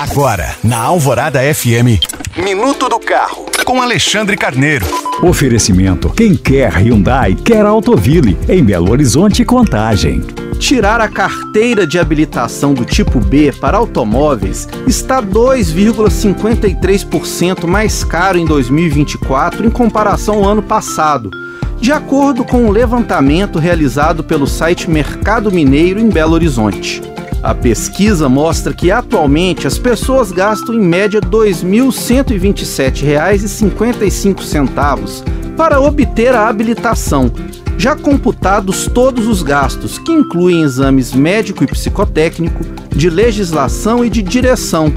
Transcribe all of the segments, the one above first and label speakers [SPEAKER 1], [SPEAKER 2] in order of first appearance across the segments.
[SPEAKER 1] Agora, na Alvorada FM, Minuto do Carro, com Alexandre Carneiro.
[SPEAKER 2] Oferecimento: quem quer Hyundai, quer Autoville, em Belo Horizonte Contagem.
[SPEAKER 3] Tirar a carteira de habilitação do tipo B para automóveis está 2,53% mais caro em 2024 em comparação ao ano passado, de acordo com um levantamento realizado pelo site Mercado Mineiro em Belo Horizonte. A pesquisa mostra que atualmente as pessoas gastam em média R$ 2.127,55 para obter a habilitação, já computados todos os gastos, que incluem exames médico e psicotécnico, de legislação e de direção,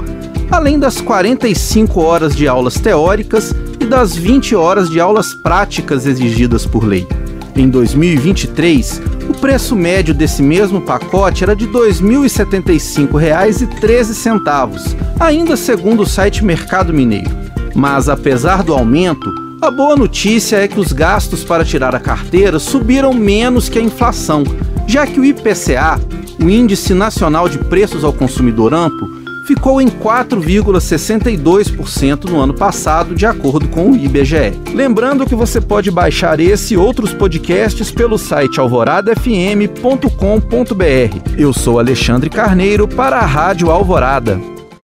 [SPEAKER 3] além das 45 horas de aulas teóricas e das 20 horas de aulas práticas exigidas por lei. Em 2023, o preço médio desse mesmo pacote era de R$ 2.075,13, ainda segundo o site Mercado Mineiro. Mas apesar do aumento, a boa notícia é que os gastos para tirar a carteira subiram menos que a inflação, já que o IPCA, o Índice Nacional de Preços ao Consumidor Amplo, ficou em 4,62% no ano passado, de acordo com o IBGE. Lembrando que você pode baixar esse e outros podcasts pelo site alvoradafm.com.br. Eu sou Alexandre Carneiro para a Rádio Alvorada.